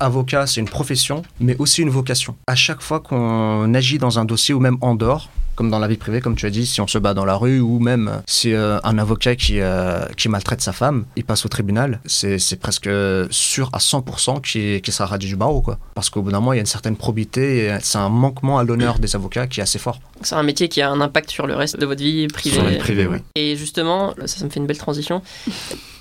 avocat, c'est une profession, mais aussi une vocation. À chaque fois qu'on agit dans un dossier ou même en dehors, comme dans la vie privée, comme tu as dit, si on se bat dans la rue ou même si euh, un avocat qui, euh, qui maltraite sa femme, il passe au tribunal, c'est c'est presque sûr à 100% qu'il qu'il sera radié du barreau. Quoi. Parce qu'au bout d'un moment, il y a une certaine probité et c'est un manquement à l'honneur des avocats qui est assez fort. C'est un métier qui a un impact sur le reste de votre vie privée. Sur la vie privée, oui. Et justement, ça, ça me fait une belle transition.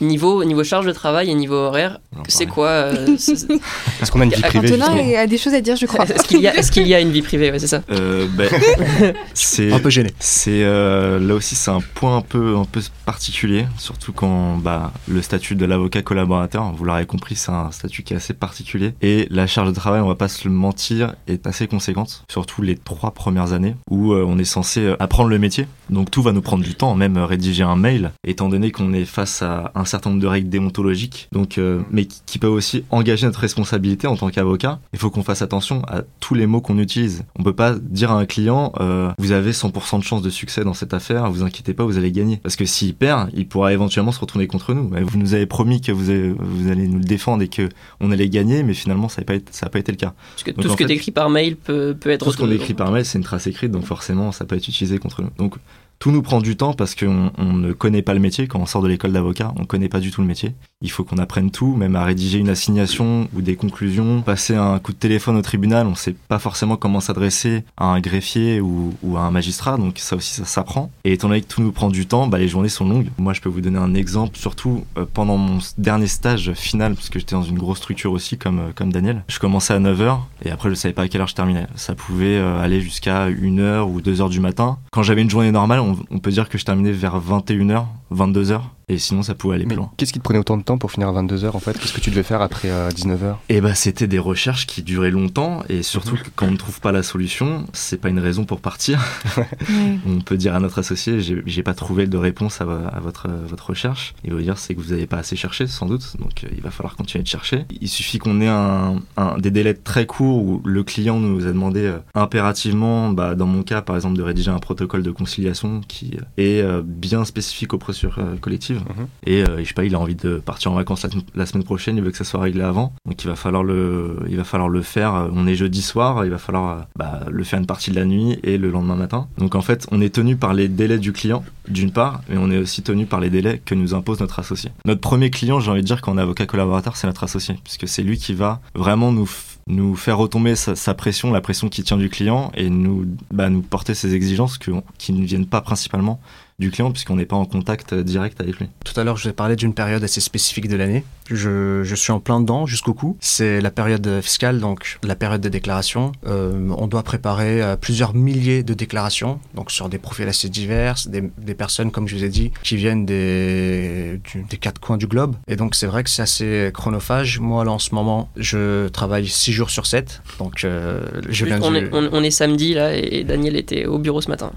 Niveau, niveau charge de travail et niveau horaire, c'est quoi euh, Est-ce qu'on a une vie privée Antonin a des choses à dire, je crois. Est-ce qu'il y, a- y une vie privée? Ouais, C'est ça. Euh, ben, c'est Un peu gêné. C'est euh, là aussi c'est un point un peu un peu particulier, surtout quand bah, le statut de l'avocat collaborateur, vous l'aurez compris, c'est un statut qui est assez particulier et la charge de travail, on va pas se le mentir, est assez conséquente, surtout les trois premières années où euh, on est censé euh, apprendre le métier. Donc tout va nous prendre du temps, même euh, rédiger un mail, étant donné qu'on est face à un certain nombre de règles déontologiques, donc euh, mais qui, peuvent aussi engager notre responsabilité en tant qu'avocat. Il faut qu'on fasse attention à tous les mots qu'on utilise. On peut pas dire à un client euh, vous avez 100% de chance de succès dans cette affaire, vous inquiétez pas, vous allez gagner. Parce que s'il perd, il pourra éventuellement se retourner contre nous. Mais Vous nous avez promis que vous, avez- vous allez nous le défendre et que on allait gagner, mais finalement ça n'a pas, été- ça a pas été le cas. Parce que Donc, tout ce que fait, tu écris par mail peut, peut être. Tout ce qu'on écrit par mail, c'est une trace écrite, donc forcément ça peut être utilisé contre nous. Donc tout nous prend du temps parce qu'on on ne connaît pas le métier. Quand on sort de l'école d'avocat, on ne connaît pas du tout le métier. Il faut qu'on apprenne tout, même à rédiger une assignation ou des conclusions, passer un coup de téléphone au tribunal. On ne sait pas forcément comment s'adresser à un greffier ou, à un magistrat, donc ça aussi ça s'apprend. Et étant donné que tout nous prend du temps, bah, les journées sont longues. Moi je peux vous donner un exemple, surtout euh, pendant mon dernier stage final, parce que j'étais dans une grosse structure aussi comme, euh, Daniel. Je commençais à 9h et après je savais pas à quelle heure je terminais. Ça pouvait euh, aller jusqu'à 1h ou 2h du matin. Quand j'avais une journée normale, on, on peut dire que je terminais vers 21h, 22h. Et sinon, ça pouvait aller Mais plus loin. qu'est-ce qui te prenait autant de temps pour finir à 22h en fait? Qu'est-ce que tu devais faire après 19h Et bah, c'était des recherches qui duraient longtemps. Et surtout, que quand on ne trouve pas la solution, c'est pas une raison pour partir. On peut dire à notre associé, j'ai pas trouvé de réponse à, vo- à votre, euh, votre recherche. Il vous dire, c'est que vous n'avez pas assez cherché, sans doute. Donc, euh, il va falloir continuer de chercher. Il suffit qu'on ait un, un- des délais très courts où le client nous a demandé euh, impérativement, bah, dans mon cas, par exemple, de rédiger un protocole de conciliation qui euh, est euh, bien spécifique aux procédures euh, Mhm. Et euh, je sais pas, il a envie de partir en vacances la, la semaine prochaine, il veut que ça soit réglé avant. Donc, il va falloir le, il va falloir le faire. euh, On est jeudi soir, il va falloir euh, bah, le faire une partie de la nuit et le lendemain matin. Donc, en fait, on est tenu par les délais du client, d'une part, mais on est aussi tenu par les délais que nous impose notre associé. Notre premier client, j'ai envie de dire, quand on est avocat collaborateur, c'est notre associé, puisque c'est lui qui va vraiment nous, nous faire retomber sa, sa pression, la pression qui tient du client, et nous, bah, nous porter ses exigences que- qui ne viennent pas principalement du client, puisqu'on n'est pas en contact euh, direct avec lui. Tout à l'heure, je ai parlé d'une période assez spécifique de l'année. Je, je suis en plein dedans jusqu'au cou. C'est la période fiscale, donc la période des déclarations. Euh, on doit préparer euh, plusieurs milliers de déclarations, donc sur des profils assez divers, des, des personnes, comme je vous ai dit, qui viennent des, du- des quatre coins du globe. Et donc, c'est vrai que c'est assez chronophage. Moi, là, en ce moment, je travaille 6 jours sur 7. Donc, euh, je viens on, du- est, on- on est samedi là et Daniel était au bureau ce matin.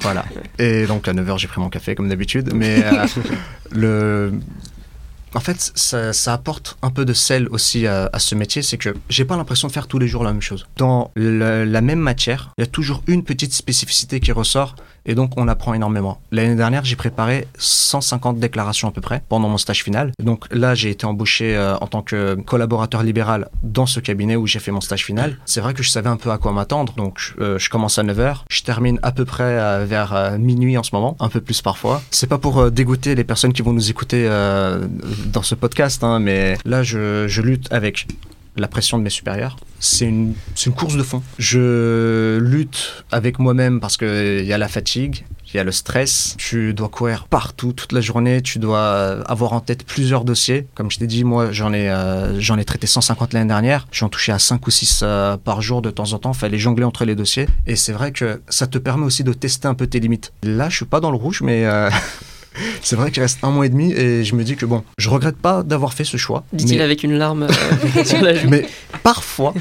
Voilà. Et donc à 9h, j'ai pris mon café comme d'habitude. Mais euh, le. En fait, ça, ça apporte un peu de sel aussi à, ce métier, c'est que j'ai pas l'impression de faire tous les jours la même chose. Dans le- la même matière, il y a toujours une petite spécificité qui ressort, et donc on apprend énormément. L'année dernière, j'ai préparé 150 déclarations à peu près pendant mon stage final. Donc là, j'ai été embauché euh, en tant que collaborateur libéral dans ce cabinet où j'ai fait mon stage final. C'est vrai que je savais un peu à quoi m'attendre, donc euh, je commence à 9h, je termine à peu près euh, vers euh, minuit en ce moment, un peu plus parfois. C'est pas pour euh, dégoûter les personnes qui vont nous écouter euh, dans ce podcast, hein, mais là, je lutte avec la pression de mes supérieurs. C'est une, course de fond. Je lutte avec moi-même parce qu'il y a la fatigue, il y a le stress. Tu dois courir partout toute la journée. Tu dois avoir en tête plusieurs dossiers. Comme je t'ai dit, moi, j'en ai, euh, traité 150 l'année dernière. J'en touchais à 5 ou 6 euh, par jour de temps en temps. Fallait jongler entre les dossiers. Et c'est vrai que ça te permet aussi de tester un peu tes limites. Là, je suis pas dans le rouge, mais euh, c'est vrai qu'il reste un mois et demi et je me dis que bon, je regrette pas d'avoir fait ce choix. Dit-il mais- avec une larme euh, sur la joue. mais parfois.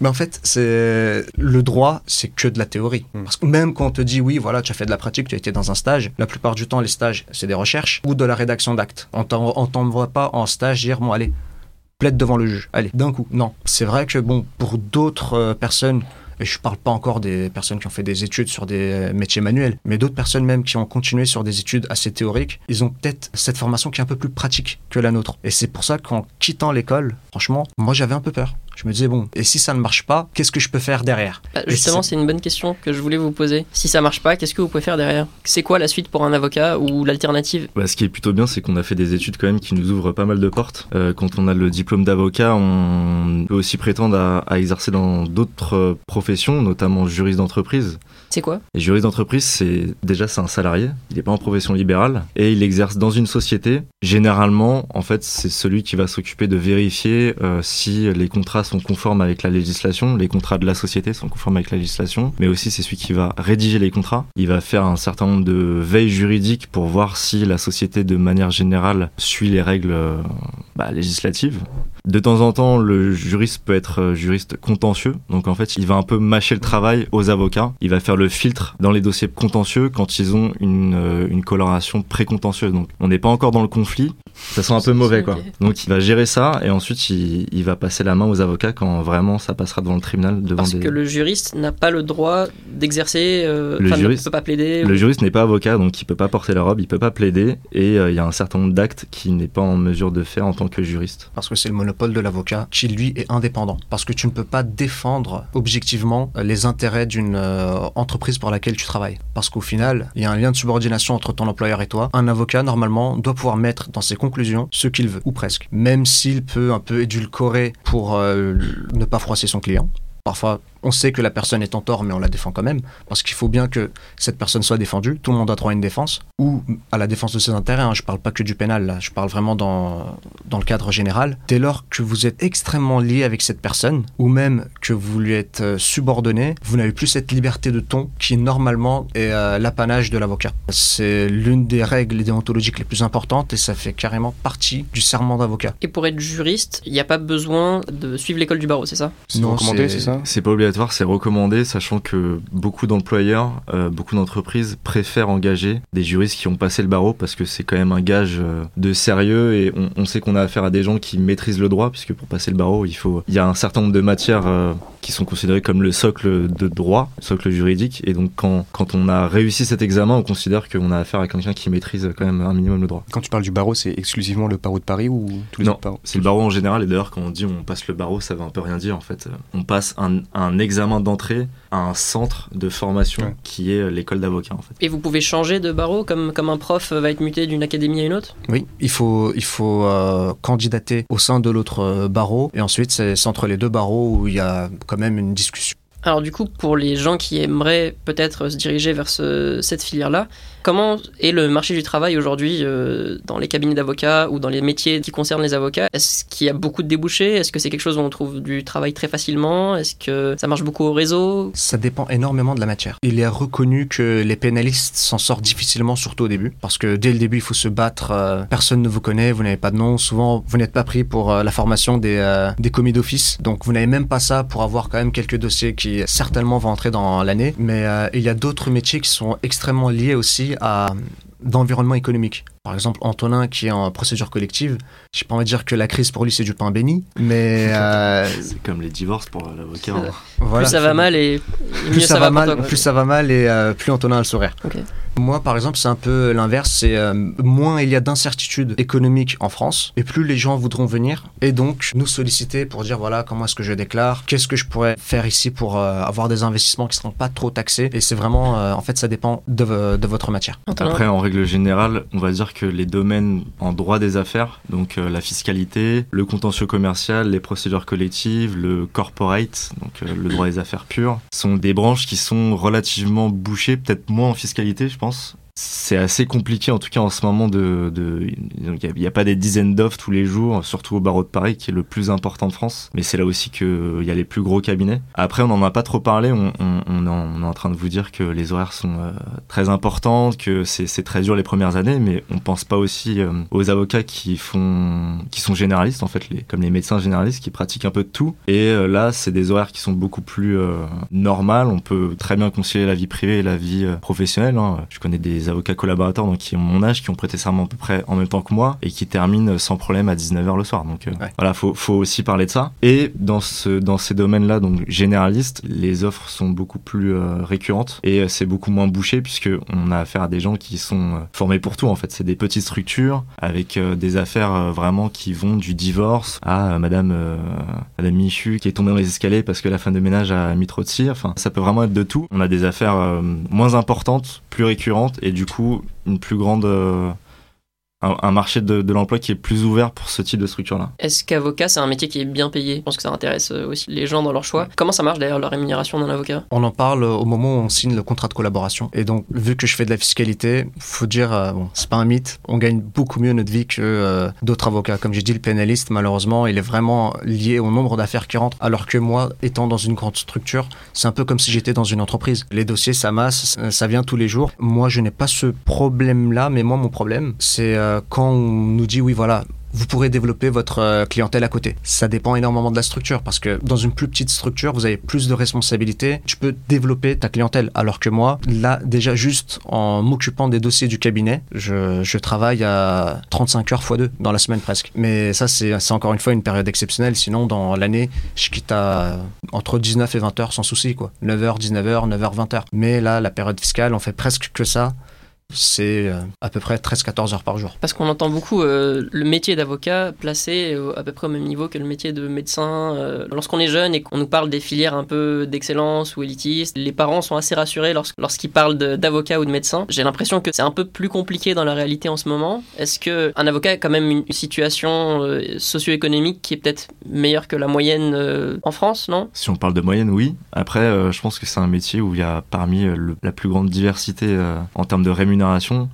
mais en fait, c'est le droit, c'est que de la théorie. Parce que même quand on te dit oui, voilà, tu as fait de la pratique, tu as été dans un stage, la plupart du temps, les stages, c'est des recherches ou de la rédaction d'actes. On on t'envoie pas en stage dire bon, allez, plaide devant le juge. Allez, d'un coup. Non. C'est vrai que bon, pour d'autres euh, personnes Et je parle pas encore des personnes qui ont fait des études sur des métiers manuels, mais d'autres personnes même qui ont continué sur des études assez théoriques, ils ont peut-être cette formation qui est un peu plus pratique que la nôtre. Et c'est pour ça qu'en quittant l'école, franchement, moi j'avais un peu peur. Je me disais, bon, et si ça ne marche pas, qu'est-ce que je peux faire derrière? Bah, justement, c'est- c'est une bonne question que je voulais vous poser. Si ça marche pas, qu'est-ce que vous pouvez faire derrière? C'est quoi la suite pour un avocat ou l'alternative? Bah, ce qui est plutôt bien, c'est qu'on a fait des études quand même qui nous ouvrent pas mal de portes. Euh, quand on a le diplôme d'avocat, on peut aussi prétendre à, à exercer dans d'autres euh, professions, notamment juriste d'entreprise. C'est quoi? Et juriste d'entreprise, c'est déjà c'est un salarié, il n'est pas en profession libérale et il exerce dans une société. Généralement, en fait, c'est celui qui va s'occuper de vérifier euh, si les contrats sont conformes avec la législation, les contrats de la société sont conformes avec la législation, mais aussi c'est celui qui va rédiger les contrats. Il va faire un certain nombre de veilles juridiques pour voir si la société, de manière générale, suit les règles euh, bah, législatives. De temps en temps, le juriste peut être euh, juriste contentieux. Donc en fait, il va un peu mâcher le travail aux avocats. Il va faire le filtre dans les dossiers contentieux quand ils ont une, euh, une coloration précontentieuse. Donc on n'est pas encore dans le conflit. Ça sent un peu mauvais quoi. Donc il va gérer ça et ensuite il, il va passer la main aux avocats quand vraiment ça passera devant le tribunal devant Parce des... que le juriste n'a pas le droit d'exercer. euh, Le enfin, ne juriste- peut pas plaider. Le ou- juriste n'est pas avocat, donc il peut pas porter la robe, il peut pas plaider, et euh, il y a un certain nombre d'actes qu'il n'est pas en mesure de faire en tant que juriste. Parce que c'est le monopole de l'avocat qui, lui, est indépendant. Parce que tu ne peux pas défendre objectivement les intérêts d'une euh, entreprise pour laquelle tu travailles. Parce qu'au final, il y a un lien de subordination entre ton employeur et toi. Un avocat, normalement, doit pouvoir mettre dans ses conclusions ce qu'il veut, ou presque. Même s'il peut un peu édulcorer pour euh, ne pas froisser son client. Parfois, on sait que la personne est en tort, mais on la défend quand même, parce qu'il faut bien que cette personne soit défendue. Tout le monde a droit à une défense, ou à la défense de ses intérêts. Hein. Je parle pas que du pénal, là. Je parle vraiment dans, dans le cadre général. Dès lors que vous êtes extrêmement lié avec cette personne, ou même que vous lui êtes euh, subordonné, vous n'avez plus cette liberté de ton qui, normalement, est euh, l'apanage de l'avocat. C'est l'une des règles déontologiques les plus importantes, et ça fait carrément partie du serment d'avocat. Et pour être juriste, il n'y a pas besoin de suivre l'école du barreau, c'est ça? C'est Non, recommandé, c'est- c'est ça? C'est pas obligatoire, c'est recommandé, sachant que beaucoup d'employeurs, euh, beaucoup d'entreprises préfèrent engager des juristes qui ont passé le barreau parce que c'est quand même un gage euh, de sérieux et on, sait qu'on a affaire à des gens qui maîtrisent le droit, puisque pour passer le barreau, il faut, il y a un certain nombre de matières euh, qui sont considérées comme le socle de droit, le socle juridique, et donc quand, quand on a réussi cet examen, on considère qu'on a affaire à quelqu'un qui maîtrise quand même un minimum le droit. Quand tu parles du barreau, c'est exclusivement le barreau de Paris ou tous les Non, autres barreaux? c'est le barreau en général, et d'ailleurs quand on dit on passe le barreau, ça veut un peu rien dire en fait. On passe un, un examen d'entrée à un centre de formation Ouais. qui est l'école d'avocat en fait. Et vous pouvez changer de barreau comme, comme un prof va être muté d'une académie à une autre? Oui, il faut, il faut euh, candidater au sein de l'autre euh, barreau, et ensuite c'est entre les deux barreaux où il y a quand même une discussion. Alors du coup, pour les gens qui aimeraient peut-être se diriger vers ce- cette filière-là, comment est le marché du travail aujourd'hui euh, dans les cabinets d'avocats ou dans les métiers qui concernent les avocats? Est-ce qu'il y a beaucoup de débouchés? Est-ce que c'est quelque chose où on trouve du travail très facilement? Est-ce que ça marche beaucoup au réseau? Ça dépend énormément de la matière. Il est reconnu que les pénalistes s'en sortent difficilement, surtout au début, parce que dès le début, il faut se battre. euh, personne ne vous connaît, vous n'avez pas de nom. Souvent, vous n'êtes pas pris pour euh, la formation des, des commis d'office, donc vous n'avez même pas ça pour avoir quand même quelques dossiers qui certainement vont entrer dans l'année. Mais euh, il y a d'autres métiers qui sont extrêmement liés aussi à d'environnement économique. Par exemple, Antonin qui est en procédure collective, j'ai pas envie de dire que la crise pour lui c'est du pain béni, mais euh, C'est comme les divorces pour l'avocat. Hein. voilà. Plus ça va mal et, plus ça, va mal, toi, plus ça va mal et euh, plus Antonin a le sourire. Moi, par exemple, c'est un peu l'inverse. C'est euh, moins il y a d'incertitudes économiques en France, et plus les gens voudront venir et donc nous solliciter pour dire voilà comment est-ce que je déclare, qu'est-ce que je pourrais faire ici pour euh, avoir des investissements qui seront pas trop taxés. Et c'est vraiment, euh, en fait, ça dépend de, vo- de votre matière. Antonin Après, en règle générale, on va dire que les domaines en droit des affaires, donc euh, la fiscalité, le contentieux commercial, les procédures collectives, le corporate, donc euh, le droit des affaires pures, sont des branches qui sont relativement bouchées, peut-être moins en fiscalité, je pense. C'est assez compliqué en tout cas en ce moment de... Il n'y a, pas des dizaines d'offres tous les jours, surtout au barreau de Paris qui est le plus important de France, mais c'est là aussi qu'il y a les plus gros cabinets. Après on n'en a pas trop parlé, on, en, est en train de vous dire que les horaires sont euh, très importantes, que c'est très dur les premières années, mais on pense pas aussi euh, aux avocats qui font, qui sont généralistes en fait, comme les médecins généralistes qui pratiquent un peu de tout. Et euh, là, c'est des horaires qui sont beaucoup plus normales. On peut très bien concilier la vie privée et la vie professionnelle. hein. Je connais des les avocats collaborateurs, donc qui ont mon âge, qui ont prêté serment à peu près en même temps que moi et qui terminent sans problème à 19h le soir. Donc euh, Ouais. voilà, faut, faut aussi parler de ça. Et dans, ce, dans ces domaines-là, donc généralistes, les offres sont beaucoup plus euh, récurrentes et euh, c'est beaucoup moins bouché puisque on a affaire à des gens qui sont formés pour tout en fait. C'est des petites structures avec des affaires vraiment qui vont du divorce à Madame Madame Michu qui est tombée dans les escaliers parce que la femme de ménage a mis trop de cire. Enfin, ça peut vraiment être de tout. On a des affaires moins importantes, plus récurrentes et du coup une plus grande euh, un, un marché de, de l'emploi qui est plus ouvert pour ce type de structure-là. Est-ce qu'avocat, c'est un métier qui est bien payé? Je pense que ça intéresse euh, aussi les gens dans leur choix. Comment ça marche d'ailleurs la rémunération d'un avocat? On en parle au moment où on signe le contrat de collaboration. Et donc, vu que je fais de la fiscalité, faut dire, euh, bon, c'est pas un mythe, on gagne beaucoup mieux notre vie que euh, d'autres avocats. Comme j'ai dit, le pénaliste, malheureusement, il est vraiment lié au nombre d'affaires qui rentrent. Alors que moi, étant dans une grande structure, c'est un peu comme si j'étais dans une entreprise. Les dossiers, ça masse, ça- ça vient tous les jours. Moi, je n'ai pas ce problème-là, mais moi, mon problème, c'est euh, quand on nous dit, oui, voilà, vous pourrez développer votre euh, clientèle à côté. Ça dépend énormément de la structure parce que dans une plus petite structure, vous avez plus de responsabilités. Tu peux développer ta clientèle. Alors que moi, là, déjà juste en m'occupant des dossiers du cabinet, je, travaille à 35 heures x 2 dans la semaine presque. Mais ça, c'est encore une fois une période exceptionnelle. Sinon, dans l'année, je quitte à entre 19 et 20 heures sans souci, quoi. 9h, 19h, 9h, 20h. Mais là, la période fiscale, on fait presque que ça. C'est euh, à peu près 13-14 heures par jour. Parce qu'on entend beaucoup euh, le métier d'avocat placé à peu près au même niveau que le métier de médecin. Euh, Lorsqu'on est jeune et qu'on nous parle des filières un peu d'excellence ou élitistes, les parents sont assez rassurés lors- lorsqu'ils parlent de- d'avocat ou de médecin. J'ai l'impression que c'est un peu plus compliqué dans la réalité en ce moment. Est-ce que un avocat a quand même une situation euh, socio-économique qui est peut-être meilleure que la moyenne euh, en France, non? Si on parle de moyenne, oui. Après, euh, je pense que c'est un métier où il y a parmi le- la plus grande diversité euh, en termes de rémunération.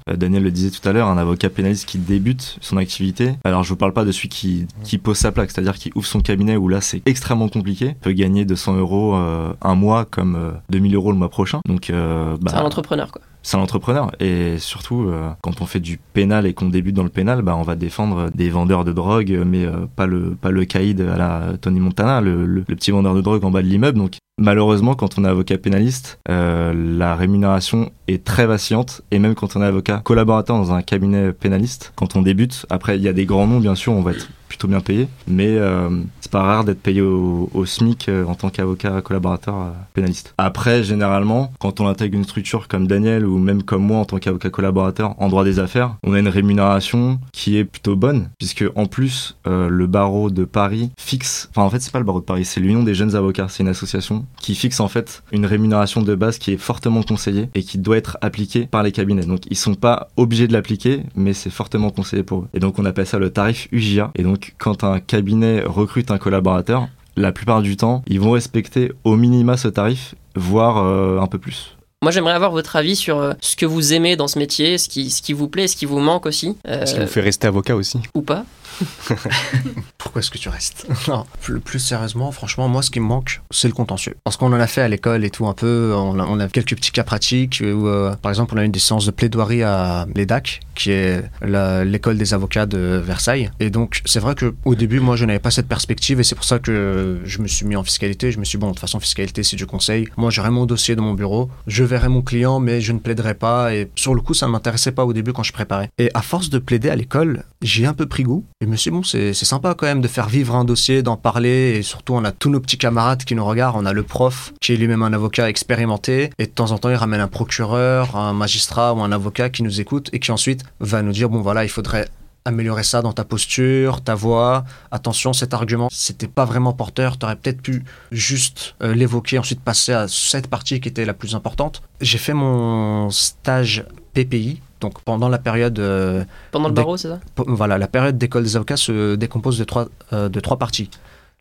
Euh, Daniel le disait tout à l'heure, un avocat pénaliste qui débute son activité. Alors, je vous parle pas de celui qui, pose sa plaque, c'est-à-dire qui ouvre son cabinet où là, c'est extrêmement compliqué. Peut gagner 200 euros euh, un mois comme euh, 2000 euros le mois prochain. Euh, bah, C'est un entrepreneur, quoi. C'est un entrepreneur. Et surtout euh, quand on fait du pénal et qu'on débute dans le pénal bah on va défendre des vendeurs de drogue mais euh, pas le pas le caïd à la Tony Montana le, petit vendeur de drogue en bas de l'immeuble. Donc malheureusement quand on est avocat pénaliste euh, la rémunération est très vacillante. Et même quand on est avocat collaborateur dans un cabinet pénaliste quand on débute après il y a des grands noms bien sûr on va être plutôt bien payé mais euh, c'est pas rare d'être payé au, SMIC euh, en tant qu'avocat collaborateur euh, pénaliste. Après généralement quand on intègre une structure comme Daniel ou même comme moi en tant qu'avocat collaborateur en droit des affaires on a une rémunération qui est plutôt bonne puisque en plus le barreau de Paris fixe enfin en fait c'est pas le barreau de Paris c'est l'union des jeunes avocats c'est une association qui fixe en fait une rémunération de base qui est fortement conseillée et qui doit être appliquée par les cabinets. Donc ils sont pas obligés de l'appliquer mais c'est fortement conseillé pour eux. Et donc on appelle ça le tarif UJA et donc quand un cabinet recrute un collaborateur la plupart du temps ils vont respecter au minima ce tarif voire euh, un peu plus Moi, j'aimerais avoir votre avis sur euh, ce que vous aimez dans ce métier, ce qui, ce qui vous plaît, ce qui vous manque aussi, euh, Ce qui vous fait rester avocat aussi? ou pas? Pourquoi est-ce que tu restes? Non, plus, sérieusement, franchement, moi, ce qui me manque, c'est le contentieux. Parce qu'on en a fait à l'école et tout un peu. On a, quelques petits cas pratiques où, euh, par exemple, on a eu des séances de plaidoirie à l'EDAC, qui est l'école des avocats de Versailles. Et donc, c'est vrai que au début, moi, je n'avais pas cette perspective et c'est pour ça que je me suis mis en fiscalité. Je me suis dit, bon, de toute façon, fiscalité, c'est du conseil. Moi, j'aurai mon dossier dans mon bureau. Je verrai mon client, mais je ne plaiderai pas. Et sur le coup, ça ne m'intéressait pas au début quand je préparais. Et à force de plaider à l'école, j'ai un peu pris goût. Et je bon, c'est sympa quand même de faire vivre un dossier, d'en parler. Et surtout, on a tous nos petits camarades qui nous regardent. On a le prof, qui est lui-même un avocat expérimenté. Et de temps en temps, il ramène un procureur, un magistrat ou un avocat qui nous écoute et qui ensuite va nous dire, bon, voilà, il faudrait améliorer ça dans ta posture, ta voix. Attention, cet argument, c'était pas vraiment porteur. Tu aurais peut-être pu juste euh, l'évoquer, ensuite passer à cette partie qui était la plus importante. J'ai fait mon stage PPI. Donc pendant la période euh, Pendant le barreau, c'est ça Voilà, la période d'école des avocats se décompose de trois, euh, de trois parties.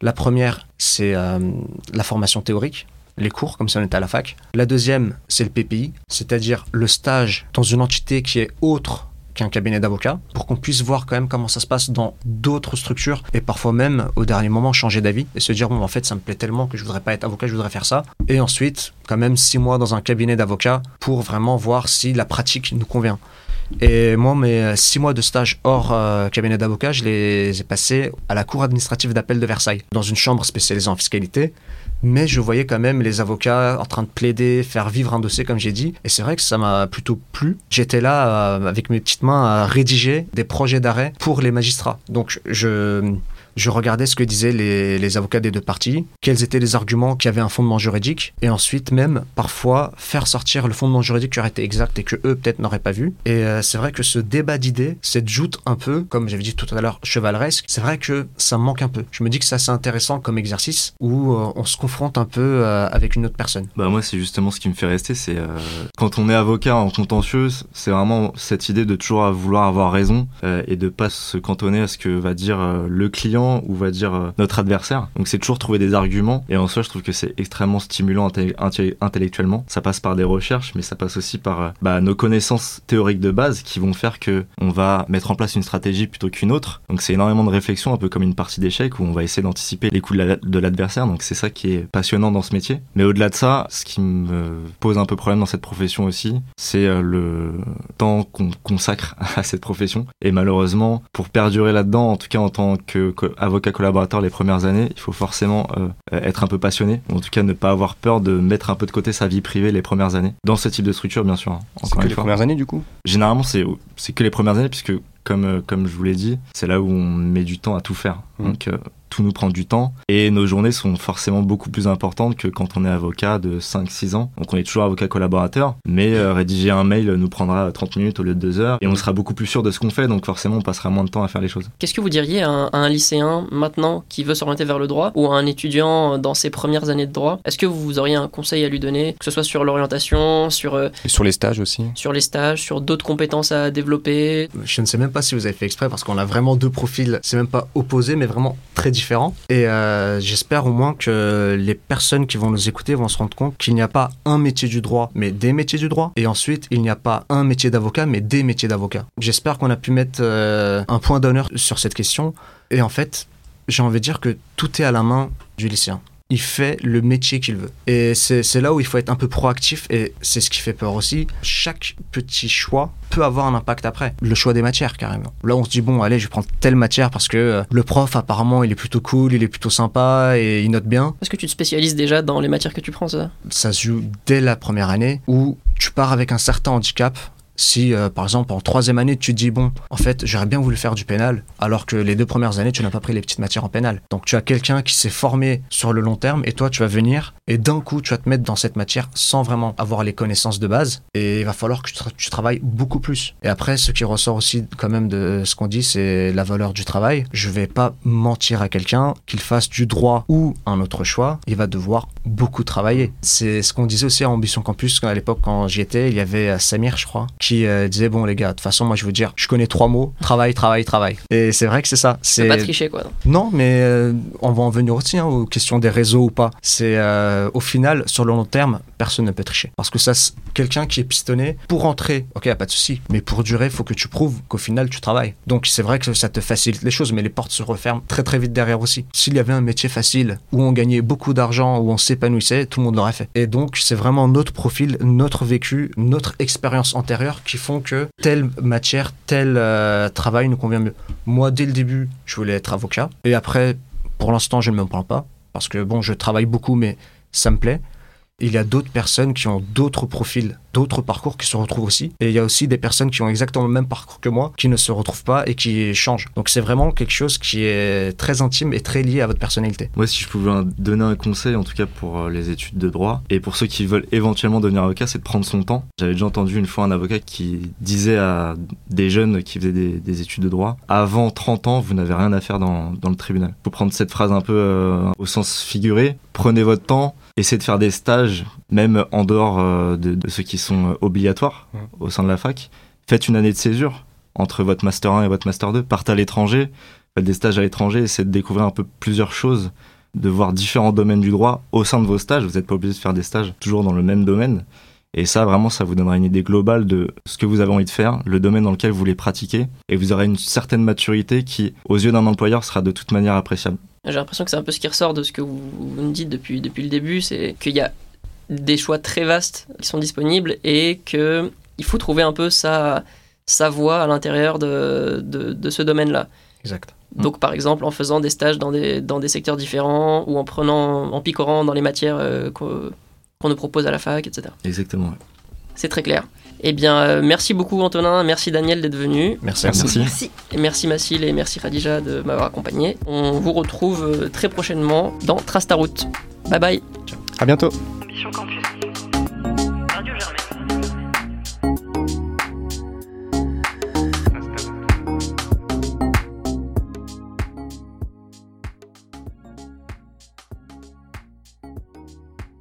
La première, c'est euh, la formation théorique, les cours, comme si on était à la fac. La deuxième, c'est le PPI, c'est-à-dire le stage dans une entité qui est autre qu'un cabinet d'avocats, pour qu'on puisse voir quand même comment ça se passe dans d'autres structures, et parfois même, au dernier moment, changer d'avis, et se dire, bon, en fait, ça me plaît tellement que je voudrais pas être avocat, je voudrais faire ça. Et ensuite, quand même, six mois dans un cabinet d'avocats, pour vraiment voir si la pratique nous convient. Et moi, mes euh, six mois de stage hors euh, cabinet d'avocat, je les ai passés à la Cour administrative d'appel de Versailles, dans une chambre spécialisée en fiscalité. Mais je voyais quand même les avocats en train de plaider, faire vivre un dossier, comme j'ai dit. Et c'est vrai que ça m'a plutôt plu. J'étais là euh, avec mes petites mains à rédiger des projets d'arrêt pour les magistrats. Donc je je regardais ce que disaient les, avocats des deux parties, quels étaient les arguments qui avaient un fondement juridique, et ensuite même parfois faire sortir le fondement juridique qui aurait été exact et que eux peut-être n'auraient pas vu. Et euh, c'est vrai que ce débat d'idées, cette joute un peu, comme j'avais dit tout à l'heure, chevaleresque, c'est vrai que ça me manque un peu. Je me dis que c'est assez intéressant comme exercice où euh, on se confronte un peu euh, avec une autre personne. Bah moi c'est justement ce qui me fait rester, c'est quand on est avocat en contentieux, c'est vraiment cette idée de toujours vouloir avoir raison et de pas se cantonner à ce que va dire le client ou va dire euh, notre adversaire. Donc c'est toujours trouver des arguments et en soi je trouve que c'est extrêmement stimulant intellectuellement. Ça passe par des recherches mais ça passe aussi par euh, bah, nos connaissances théoriques de base qui vont faire que on va mettre en place une stratégie plutôt qu'une autre. Donc c'est énormément de réflexion un peu comme une partie d'échecs où on va essayer d'anticiper les coups de l'adversaire. Donc c'est ça qui est passionnant dans ce métier. Mais au-delà de ça, ce qui me pose un peu problème dans cette profession aussi, c'est euh, le temps qu'on consacre à cette profession. Et malheureusement, pour perdurer là-dedans, en tout cas en tant que avocat collaborateur les premières années, il faut forcément euh, être un peu passionné, ou en tout cas ne pas avoir peur de mettre un peu de côté sa vie privée les premières années. Dans ce type de structure, bien sûr. Hein, c'est que les premières années, du coup? Généralement, c'est que les premières années, puisque comme, euh, comme je vous l'ai dit, c'est là où on met du temps à tout faire. Mmh. Donc, euh, tout nous prend du temps et nos journées sont forcément beaucoup plus importantes que quand on est avocat de 5-6 ans. Donc on est toujours avocat collaborateur, mais euh, rédiger un mail nous prendra 30 minutes au lieu de 2 heures et on sera beaucoup plus sûr de ce qu'on fait, donc forcément on passera moins de temps à faire les choses. Qu'est-ce que vous diriez à un, lycéen maintenant qui veut s'orienter vers le droit ou à un étudiant dans ses premières années de droit? Est-ce que vous auriez un conseil à lui donner, que ce soit sur l'orientation, sur... Euh, et sur les stages aussi? Sur les stages, sur d'autres compétences à développer? Je ne sais même pas si vous avez fait exprès parce qu'on a vraiment deux profils, c'est même pas opposé mais vraiment très différents. Et euh, j'espère au moins que les personnes qui vont nous écouter vont se rendre compte qu'il n'y a pas un métier du droit, mais des métiers du droit. Et ensuite, il n'y a pas un métier d'avocat, mais des métiers d'avocat. J'espère qu'on a pu mettre euh, un point d'honneur sur cette question. Et en fait, j'ai envie de dire que tout est à la main du lycéen il fait le métier qu'il veut. Et c'est là où il faut être un peu proactif et c'est ce qui fait peur aussi. Chaque petit choix peut avoir un impact après. Le choix des matières, carrément. Là, on se dit, bon, allez, je prendre telle matière parce que euh, le prof, apparemment, il est plutôt cool, il est plutôt sympa et il note bien. Est-ce que tu te spécialises déjà dans les matières que tu prends, ça? Ça se joue dès la première année où tu pars avec un certain handicap si, euh, par exemple, en troisième année, tu te dis, bon, en fait, j'aurais bien voulu faire du pénal, alors que les deux premières années, tu n'as pas pris les petites matières en pénal. Donc, tu as quelqu'un qui s'est formé sur le long terme, et toi, tu vas venir, et d'un coup, tu vas te mettre dans cette matière sans vraiment avoir les connaissances de base, et il va falloir que tu, travailles beaucoup plus. Et après, ce qui ressort aussi, quand même, de ce qu'on dit, c'est la valeur du travail. Je vais pas mentir à quelqu'un qu'il fasse du droit ou un autre choix, il va devoir beaucoup travailler. C'est ce qu'on disait aussi à Ambition Campus, à l'époque, quand j'y étais, il y avait euh, Samir, je crois, qui euh, disait bon les gars, de toute façon moi je veux dire, je connais trois mots, travail, travail, travail. Et c'est vrai que c'est ça. C'est pas tricher quoi. Non, mais euh, on va en venir aussi hein, aux questions des réseaux ou pas. C'est euh, au final sur le long terme, personne ne peut tricher parce que ça, quelqu'un qui est pistonné pour rentrer, ok, y a pas de souci, mais pour durer, faut que tu prouves qu'au final tu travailles. Donc c'est vrai que ça te facilite les choses, mais les portes se referment très très vite derrière aussi. S'il y avait un métier facile où on gagnait beaucoup d'argent, où on tout le monde l'aurait fait. Et donc c'est vraiment notre profil, notre vécu, notre expérience antérieure qui font que telle matière, tel euh, travail nous convient mieux. Moi, dès le début, je voulais être avocat. Et après, pour l'instant, je ne me plains pas. Parce que bon, je travaille beaucoup, mais ça me plaît. Il y a d'autres personnes qui ont d'autres profils d'autres parcours qui se retrouvent aussi. Et il y a aussi des personnes qui ont exactement le même parcours que moi, qui ne se retrouvent pas et qui changent. Donc c'est vraiment quelque chose qui est très intime et très lié à votre personnalité. Moi, si je pouvais donner un conseil, en tout cas pour euh, les études de droit, et pour ceux qui veulent éventuellement devenir avocat, c'est de prendre son temps. J'avais déjà entendu une fois un avocat qui disait à des jeunes qui faisaient des, études de droit, avant 30 ans, vous n'avez rien à faire dans, le tribunal. Faut prendre cette phrase un peu euh, au sens figuré. Prenez votre temps, essayez de faire des stages, même en dehors euh, de, de ceux qui sont sont euh, obligatoires au sein de la fac. Faites une année de césure entre votre master 1 et votre master 2. Partez à l'étranger, faites des stages à l'étranger, essayez de découvrir un peu plusieurs choses, de voir différents domaines du droit au sein de vos stages. Vous n'êtes pas obligé de faire des stages toujours dans le même domaine. Et ça, vraiment, ça vous donnera une idée globale de ce que vous avez envie de faire, le domaine dans lequel vous voulez pratiquer, et vous aurez une certaine maturité qui, aux yeux d'un employeur, sera de toute manière appréciable. J'ai l'impression que c'est un peu ce qui ressort de ce que vous, vous me dites depuis, depuis le début, c'est qu'il y a des choix très vastes qui sont disponibles et qu'il faut trouver un peu sa, sa voie à l'intérieur de, de, ce domaine-là. Exact. Donc par exemple en faisant des stages dans des, dans des secteurs différents ou en prenant, en picorant dans les matières euh, qu'on qu'on nous propose à la fac, etc. Exactement. ouais. C'est très clair. Eh bien, euh, merci beaucoup Antonin, merci Daniel d'être venu. Merci. Merci. Merci. Et merci Massil et merci Khadija de m'avoir accompagné. On vous retrouve euh, très prochainement dans Trace ta route. Bye bye À bientôt. Campus.